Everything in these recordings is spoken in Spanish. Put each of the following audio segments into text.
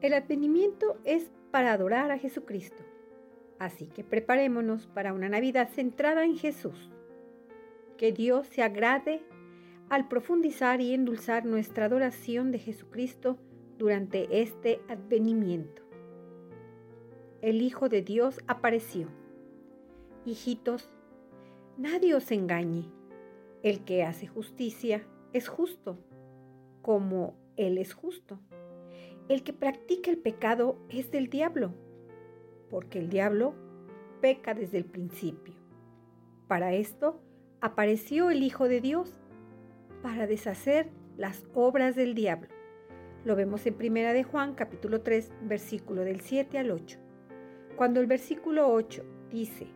El advenimiento es para adorar a Jesucristo. Así que preparémonos para una Navidad centrada en Jesús. Que Dios se agrade al profundizar y endulzar nuestra adoración de Jesucristo durante este advenimiento. El Hijo de Dios apareció. Hijitos, nadie os engañe. El que hace justicia es justo, como Él es justo. El que practica el pecado es del diablo, porque el diablo peca desde el principio. Para esto apareció el Hijo de Dios, para deshacer las obras del diablo. Lo vemos en Primera de Juan capítulo 3, versículo del 7 al 8. Cuando el versículo 8 dice,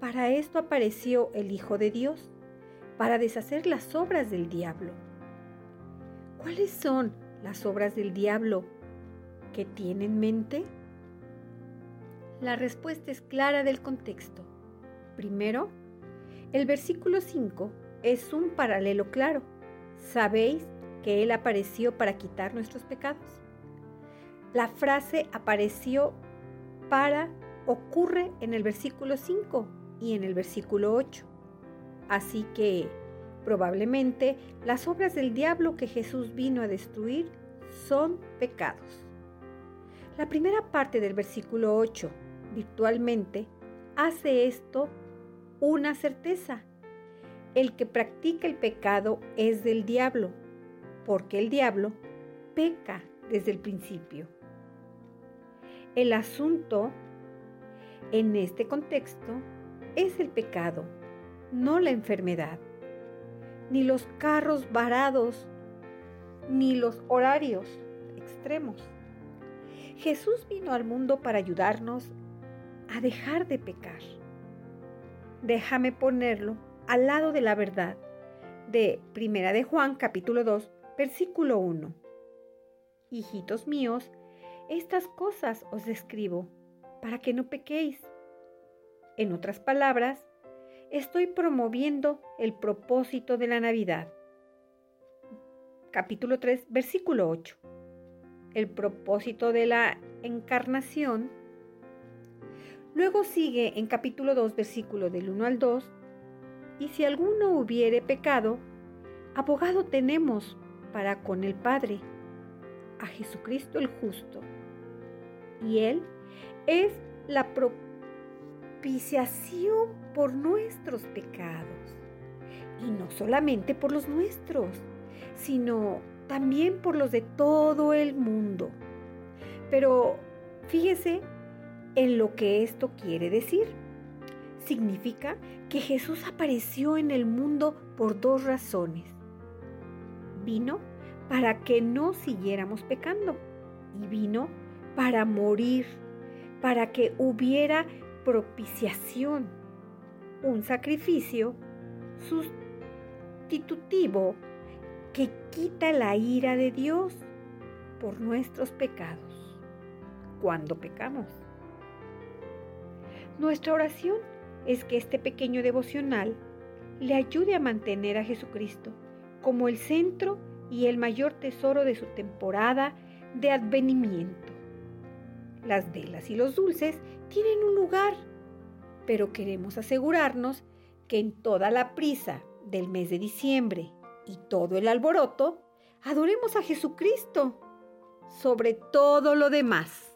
para esto apareció el Hijo de Dios, para deshacer las obras del diablo. ¿Cuáles son las obras del diablo que tiene en mente? La respuesta es clara del contexto. Primero, el versículo 5 es un paralelo claro. Sabéis que Él apareció para quitar nuestros pecados. La frase apareció para ocurre en el versículo 5 y en el versículo 8. Así que probablemente las obras del diablo que Jesús vino a destruir son pecados. La primera parte del versículo 8, virtualmente, hace esto una certeza. El que practica el pecado es del diablo, porque el diablo peca desde el principio. El asunto en este contexto es el pecado, no la enfermedad, ni los carros varados, ni los horarios extremos. Jesús vino al mundo para ayudarnos a dejar de pecar. Déjame ponerlo al lado de la verdad de Primera de Juan capítulo 2, versículo 1. Hijitos míos, estas cosas os escribo para que no pequéis. En otras palabras, estoy promoviendo el propósito de la Navidad. Capítulo 3, versículo 8. El propósito de la encarnación. Luego sigue en capítulo 2, versículo del 1 al 2. Y si alguno hubiere pecado, abogado tenemos para con el Padre, a Jesucristo el justo. Y Él es la propósito propiciación por nuestros pecados. Y no solamente por los nuestros, sino también por los de todo el mundo. Pero fíjese en lo que esto quiere decir. Significa que Jesús apareció en el mundo por dos razones. Vino para que no siguiéramos pecando y vino para morir, para que hubiera propiciación, un sacrificio sustitutivo que quita la ira de Dios por nuestros pecados cuando pecamos. Nuestra oración es que este pequeño devocional le ayude a mantener a Jesucristo como el centro y el mayor tesoro de su temporada de advenimiento. Las velas y los dulces tienen un lugar, pero queremos asegurarnos que en toda la prisa del mes de diciembre y todo el alboroto, adoremos a Jesucristo sobre todo lo demás.